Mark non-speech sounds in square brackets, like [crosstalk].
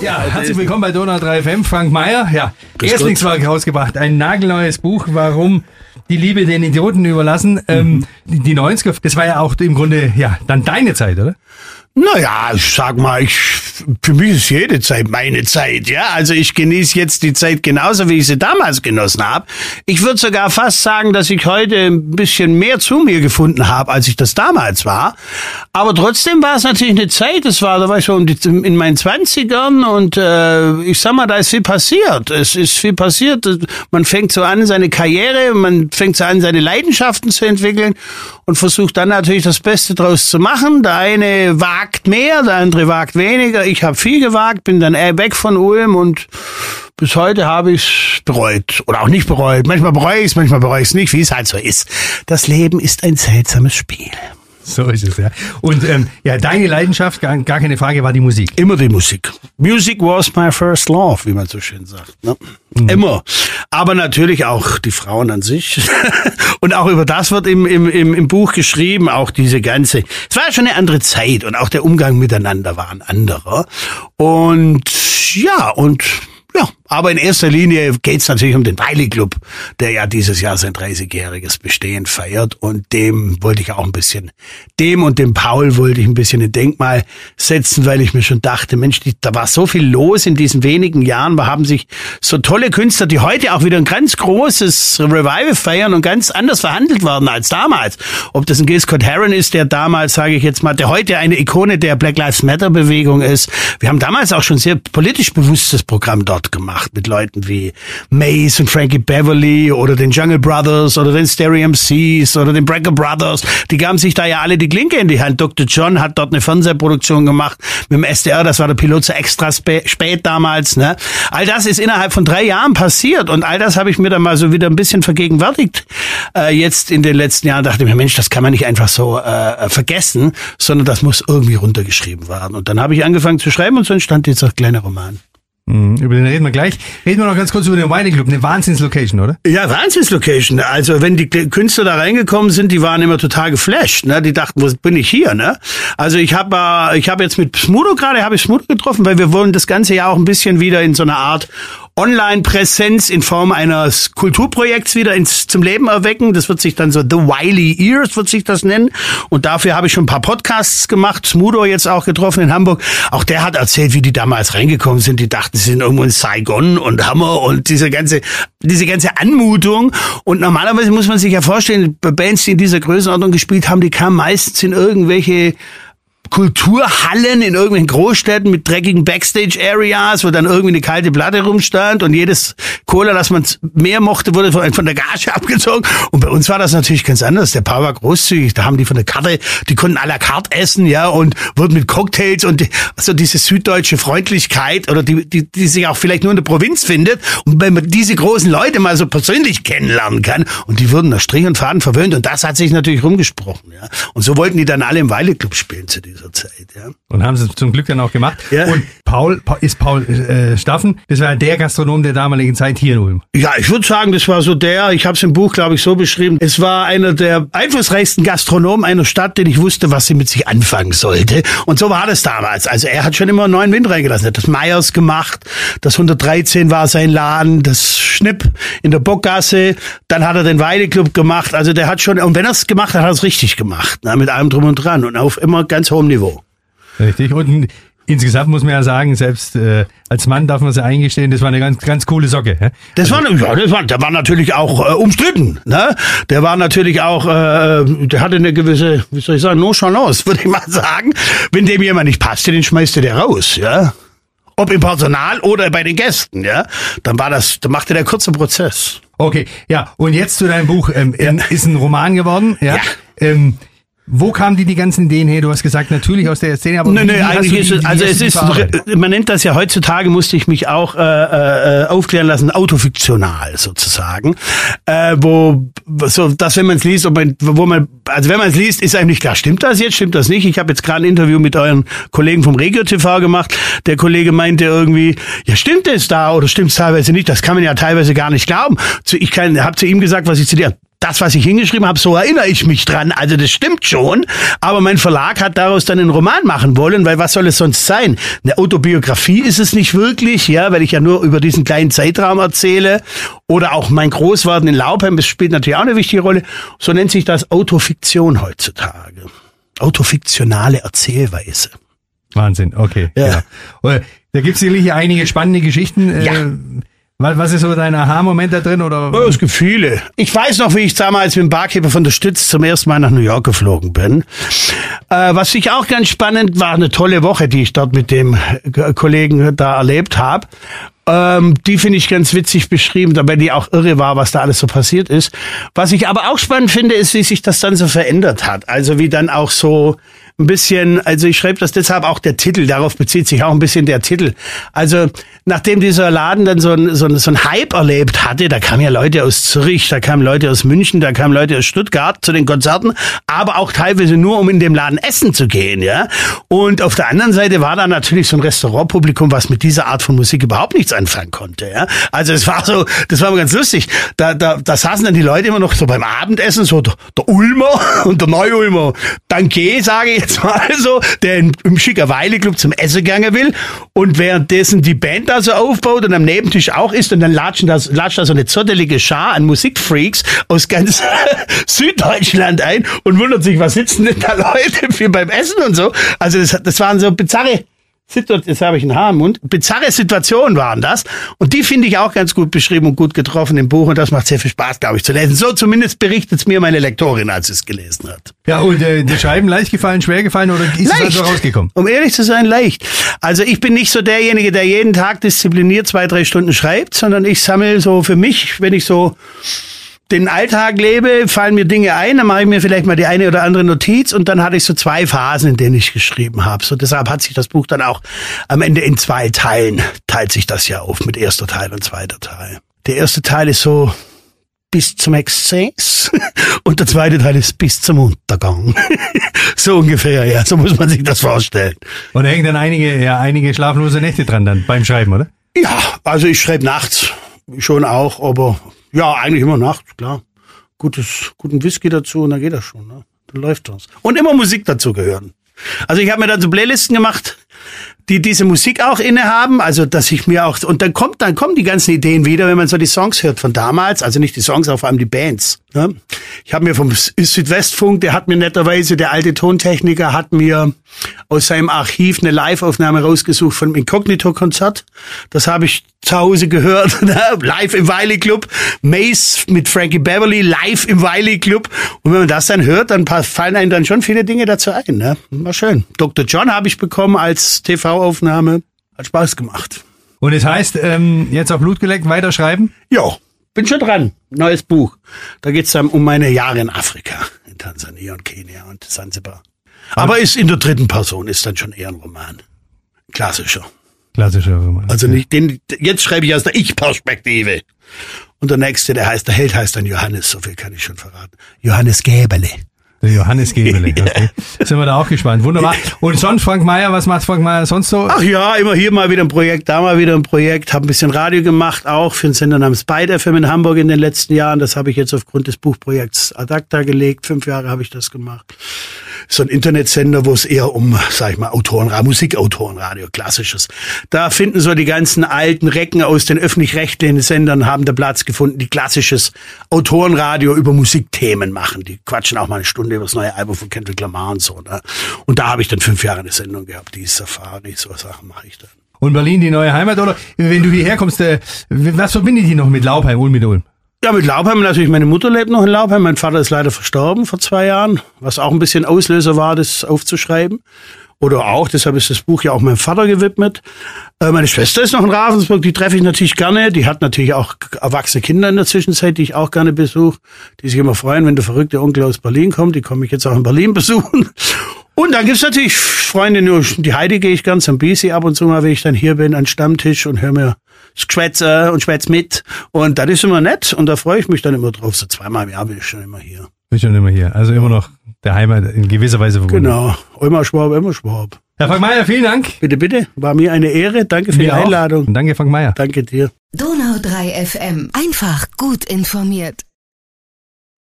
Ja, herzlich willkommen bei Donau 3 FM. Frank Meyer, ja, Erstlingswerk rausgebracht. Ein nagelneues Buch, warum die Liebe den Idioten überlassen. Ähm, die, die 90er, das war ja auch im Grunde, ja, dann deine Zeit, oder? Naja, ich sag mal, ich, für mich ist jede Zeit meine Zeit, ja. Also ich genieße jetzt die Zeit genauso, wie ich sie damals genossen habe. Ich würde sogar fast sagen, dass ich heute ein bisschen mehr zu mir gefunden habe, als ich das damals war. Aber trotzdem war es natürlich eine Zeit, das war, da war ich so in meinen Zwanzigern und äh, ich sag mal, da ist viel passiert. Es ist viel passiert. Man fängt so an, seine Karriere, man fängt so an, seine Leidenschaften zu entwickeln und versucht dann natürlich das Beste draus zu machen. Der eine wagt mehr, der andere wagt weniger. Ich habe viel gewagt, bin dann eher weg von Ulm und bis heute habe ich es bereut. Oder auch nicht bereut. Manchmal bereue ich es, manchmal bereue ich es nicht, wie es halt so ist. Das Leben ist ein seltsames Spiel. [laughs] So ist es, ja. Und ähm, ja, deine Leidenschaft, gar, gar keine Frage, war die Musik. Immer die Musik. Music was my first love, wie man so schön sagt. Ne? Mhm. Immer. Aber natürlich auch die Frauen an sich. [laughs] und auch über das wird im, im, im, im Buch geschrieben, auch diese ganze. Es war schon eine andere Zeit und auch der Umgang miteinander war ein anderer. Und ja, und ja, aber in erster Linie geht's natürlich um den Wiley Club, der ja dieses Jahr sein 30-jähriges Bestehen feiert. Und dem wollte ich auch ein bisschen, dem und dem Paul wollte ich ein bisschen ein Denkmal setzen, weil ich mir schon dachte, Mensch, die, da war so viel los in diesen wenigen Jahren. Wir haben sich so tolle Künstler, die heute auch wieder ein ganz großes Revival feiern und ganz anders verhandelt werden als damals. Ob das ein Gil Scott Heron ist, der damals, sage ich jetzt mal, der heute eine Ikone der Black Lives Matter Bewegung ist. Wir haben damals auch schon sehr politisch bewusstes Programm dort gemacht gemacht mit Leuten wie Mace und Frankie Beverly oder den Jungle Brothers oder den Stereo MCs oder den Breaker Brothers. Die gaben sich da ja alle die Klinke in die Hand. Dr. John hat dort eine Fernsehproduktion gemacht mit dem SDR. Das war der Pilot zu extra spät damals. Ne? All das ist innerhalb von drei Jahren passiert und all das habe ich mir dann mal so wieder ein bisschen vergegenwärtigt. Äh, jetzt in den letzten Jahren dachte ich mir, Mensch, das kann man nicht einfach so äh, vergessen, sondern das muss irgendwie runtergeschrieben werden. Und dann habe ich angefangen zu schreiben und so entstand dieser kleine Roman. Mhm, über den reden wir gleich. Reden wir noch ganz kurz über den Wine Club. Eine Wahnsinnslocation, oder? Ja, Wahnsinnslocation. Also wenn die Künstler da reingekommen sind, die waren immer total geflasht. Ne? Die dachten, wo bin ich hier? Ne? Also ich habe äh, ich hab jetzt mit Smudo gerade, habe ich Smudo getroffen, weil wir wollen das ganze ja auch ein bisschen wieder in so einer Art Online-Präsenz in Form eines Kulturprojekts wieder ins, zum Leben erwecken. Das wird sich dann so The Wiley Ears wird sich das nennen. Und dafür habe ich schon ein paar Podcasts gemacht. Smudo jetzt auch getroffen in Hamburg. Auch der hat erzählt, wie die damals reingekommen sind. Die dachten, sie sind irgendwo in Saigon und Hammer und diese ganze, diese ganze Anmutung. Und normalerweise muss man sich ja vorstellen, Bands, die in dieser Größenordnung gespielt haben, die kamen meistens in irgendwelche Kulturhallen in irgendwelchen Großstädten mit dreckigen Backstage-Areas, wo dann irgendwie eine kalte Platte rumstand und jedes Cola, das man mehr mochte, wurde von der Gage [laughs] abgezogen. Und bei uns war das natürlich ganz anders. Der Paar war großzügig. Da haben die von der Karte, die konnten à la carte essen, ja, und wurden mit Cocktails und die, also diese süddeutsche Freundlichkeit oder die, die, die sich auch vielleicht nur in der Provinz findet. Und wenn man diese großen Leute mal so persönlich kennenlernen kann und die wurden nach Strich und Faden verwöhnt und das hat sich natürlich rumgesprochen, ja. Und so wollten die dann alle im Weile Club spielen zu dieser dieser Zeit. Ja. Und haben sie zum Glück dann auch gemacht. Ja. Und Paul ist Paul äh, Staffen, das war der Gastronom der damaligen Zeit hier in Ulm. Ja, ich würde sagen, das war so der, ich habe es im Buch, glaube ich, so beschrieben, es war einer der einflussreichsten Gastronomen einer Stadt, den ich wusste, was sie mit sich anfangen sollte. Und so war das damals. Also er hat schon immer einen neuen Wind reingelassen. Er hat das Meyers gemacht, das 113 war sein Laden, das Schnipp in der Bockgasse, dann hat er den Weideclub gemacht. Also der hat schon, und wenn er es gemacht hat, hat er es richtig gemacht, ne, mit allem drum und dran und auf immer ganz hohem Niveau. Richtig. Und insgesamt muss man ja sagen, selbst äh, als Mann darf man es eingestehen, das war eine ganz, ganz coole Socke. Hä? Das also, war, ja, das war, der war natürlich auch äh, umstritten. Ne? Der war natürlich auch, äh, der hatte eine gewisse, wie soll ich sagen, Nonchalance, [laughs] würde ich mal sagen. Wenn dem jemand nicht passte, den schmeißt er der raus. Ja ob im Personal oder bei den Gästen, ja, dann war das, dann machte der kurze Prozess. Okay, ja, und jetzt zu deinem Buch, ähm, ja. ist ein Roman geworden, ja. ja. Ähm, wo kamen die die ganzen Ideen her? Du hast gesagt, natürlich aus der Szene, aber nee, nee, eigentlich ist es, also es ist, man nennt das ja heutzutage, musste ich mich auch äh, äh, aufklären lassen, autofiktional sozusagen, äh, wo so, dass wenn man es liest, ob man, wo man, also wenn man es liest, ist einem nicht klar, stimmt das jetzt, stimmt das nicht? Ich habe jetzt gerade ein Interview mit euren Kollegen vom Regio TV gemacht. Der Kollege meinte irgendwie, ja stimmt es da oder stimmt es teilweise nicht? Das kann man ja teilweise gar nicht glauben. Ich habe zu ihm gesagt, was ich zu dir das, was ich hingeschrieben habe, so erinnere ich mich dran. Also das stimmt schon. Aber mein Verlag hat daraus dann einen Roman machen wollen, weil was soll es sonst sein? Eine Autobiografie ist es nicht wirklich, ja, weil ich ja nur über diesen kleinen Zeitraum erzähle. Oder auch mein Großwerden in Laubheim, das spielt natürlich auch eine wichtige Rolle. So nennt sich das Autofiktion heutzutage. Autofiktionale Erzählweise. Wahnsinn, okay. Ja. ja. Da gibt es sicherlich einige spannende Geschichten. Äh, ja. Was ist so dein Aha-Moment da drin? Oder? Oh, es gibt viele. Ich weiß noch, wie ich damals mit dem Barkeeper von der Stütz zum ersten Mal nach New York geflogen bin. Äh, was ich auch ganz spannend war, eine tolle Woche, die ich dort mit dem Kollegen da erlebt habe. Ähm, die finde ich ganz witzig beschrieben, dabei die auch irre war, was da alles so passiert ist. Was ich aber auch spannend finde, ist, wie sich das dann so verändert hat. Also wie dann auch so ein bisschen, also ich schreibe das deshalb auch der Titel, darauf bezieht sich auch ein bisschen der Titel. Also nachdem dieser Laden dann so ein, so ein, so ein Hype erlebt hatte, da kamen ja Leute aus Zürich, da kamen Leute aus München, da kamen Leute aus Stuttgart zu den Konzerten, aber auch teilweise nur, um in dem Laden essen zu gehen, ja. Und auf der anderen Seite war da natürlich so ein Restaurantpublikum, was mit dieser Art von Musik überhaupt nichts anfangen konnte, ja. Also es war so, das war ganz lustig. Da, da, da saßen dann die Leute immer noch so beim Abendessen, so der, der Ulmer [laughs] und der Neu-Ulmer. Danke, sage ich jetzt mal so, der in, im Schickerweile Club zum Essen gegangen will und währenddessen die Band da so aufbaut und am Nebentisch auch ist und dann latscht da so eine zottelige Schar an Musikfreaks aus ganz [laughs] Süddeutschland ein und wundert sich, was sitzen denn da Leute für beim Essen und so. Also das, das waren so bizarre jetzt habe ich ein Haar im Mund. Bizarre Situationen waren das. Und die finde ich auch ganz gut beschrieben und gut getroffen im Buch. Und das macht sehr viel Spaß, glaube ich, zu lesen. So zumindest berichtet es mir meine Lektorin, als sie es gelesen hat. Ja, und äh, die Schreiben leicht gefallen, schwer gefallen oder ist leicht. es also rausgekommen? Um ehrlich zu sein, leicht. Also ich bin nicht so derjenige, der jeden Tag diszipliniert zwei, drei Stunden schreibt, sondern ich sammle so für mich, wenn ich so den Alltag lebe, fallen mir Dinge ein, dann mache ich mir vielleicht mal die eine oder andere Notiz und dann hatte ich so zwei Phasen, in denen ich geschrieben habe. So deshalb hat sich das Buch dann auch am Ende in zwei Teilen teilt sich das ja auf mit erster Teil und zweiter Teil. Der erste Teil ist so bis zum Exzess [laughs] und der zweite Teil ist bis zum Untergang. [laughs] so ungefähr, ja, so muss man sich das vorstellen. Und da hängen dann einige, ja, einige schlaflose Nächte dran dann beim Schreiben, oder? Ja, also ich schreibe nachts schon auch, aber ja, eigentlich immer nachts, klar. Gutes, guten Whisky dazu und dann geht das schon. Ne? Dann läuft das. Und immer Musik dazu gehören. Also ich habe mir dann so Playlisten gemacht, die diese Musik auch innehaben, also dass ich mir auch und dann kommt dann kommen die ganzen Ideen wieder, wenn man so die Songs hört von damals, also nicht die Songs, aber vor allem die Bands. Ne? Ich habe mir vom Südwestfunk, der hat mir netterweise der alte Tontechniker hat mir aus seinem Archiv eine Live-Aufnahme rausgesucht von einem Inkognito-Konzert. Das habe ich zu Hause gehört, [laughs] live im Wiley Club, Mace mit Frankie Beverly live im Wiley Club. Und wenn man das dann hört, dann fallen einem dann schon viele Dinge dazu ein. Ne? War schön. Dr. John habe ich bekommen als TV-Aufnahme. Hat Spaß gemacht. Und es heißt, ähm, jetzt auf Blut geleckt weiterschreiben? Ja, bin schon dran. Neues Buch. Da geht's dann um meine Jahre in Afrika, in Tansania und Kenia und Zanzibar. Aber ist in der dritten Person, ist dann schon eher ein Roman. Klassischer. Klassischer Roman. Also nicht, den, jetzt schreibe ich aus der Ich-Perspektive. Und der nächste, der heißt, der Held heißt dann Johannes, so viel kann ich schon verraten. Johannes Gäbele. Der Johannes Gebele. [laughs] Okay. Sind wir da auch gespannt. Wunderbar. Und sonst Frank Meier, was macht Frank Meier sonst so? Ach ja, immer hier mal wieder ein Projekt, da mal wieder ein Projekt. Hab ein bisschen Radio gemacht, auch für einen Sender namens Byte FM in Hamburg in den letzten Jahren. Das habe ich jetzt aufgrund des Buchprojekts Adacta gelegt. Fünf Jahre habe ich das gemacht so ein Internetsender, wo es eher um, sag ich mal, Autorenradio, Musikautorenradio, klassisches. Da finden so die ganzen alten Recken aus den öffentlich-rechtlichen Sendern haben da Platz gefunden, die klassisches Autorenradio über Musikthemen machen. Die quatschen auch mal eine Stunde über das neue Album von Kendrick Lamar und so. Ne? Und da habe ich dann fünf Jahre eine Sendung gehabt, die Safari, so Sachen mache ich dann. Und Berlin die neue Heimat oder wenn du hierher kommst, äh, was verbindet die noch mit Laubheim, Ulm mit Ulm? Ja, mit Laubheim natürlich. Meine Mutter lebt noch in Laubheim. Mein Vater ist leider verstorben vor zwei Jahren, was auch ein bisschen Auslöser war, das aufzuschreiben. Oder auch, deshalb ist das Buch ja auch meinem Vater gewidmet. Äh, meine Schwester ist noch in Ravensburg, die treffe ich natürlich gerne. Die hat natürlich auch erwachsene Kinder in der Zwischenzeit, die ich auch gerne besuche, die sich immer freuen, wenn der verrückte Onkel aus Berlin kommt. Die komme ich jetzt auch in Berlin [laughs] besuchen. Und dann gibt's natürlich Freunde, nur die Heidi gehe ich ganz am Bisi ab und zu mal, wenn ich dann hier bin, an Stammtisch und höre mir schwätze und schwätz mit. Und das ist immer nett und da freue ich mich dann immer drauf. So zweimal im Jahr bin ich schon immer hier. Bin schon immer hier. Also immer noch der Heimat in gewisser Weise verbunden. Genau. Immer Schwab, immer Schwab. Herr Frank Meier, vielen Dank. Bitte, bitte. War mir eine Ehre. Danke für mir die Einladung. Auch. Danke, Frank Meier. Danke dir. Donau 3 FM. Einfach gut informiert.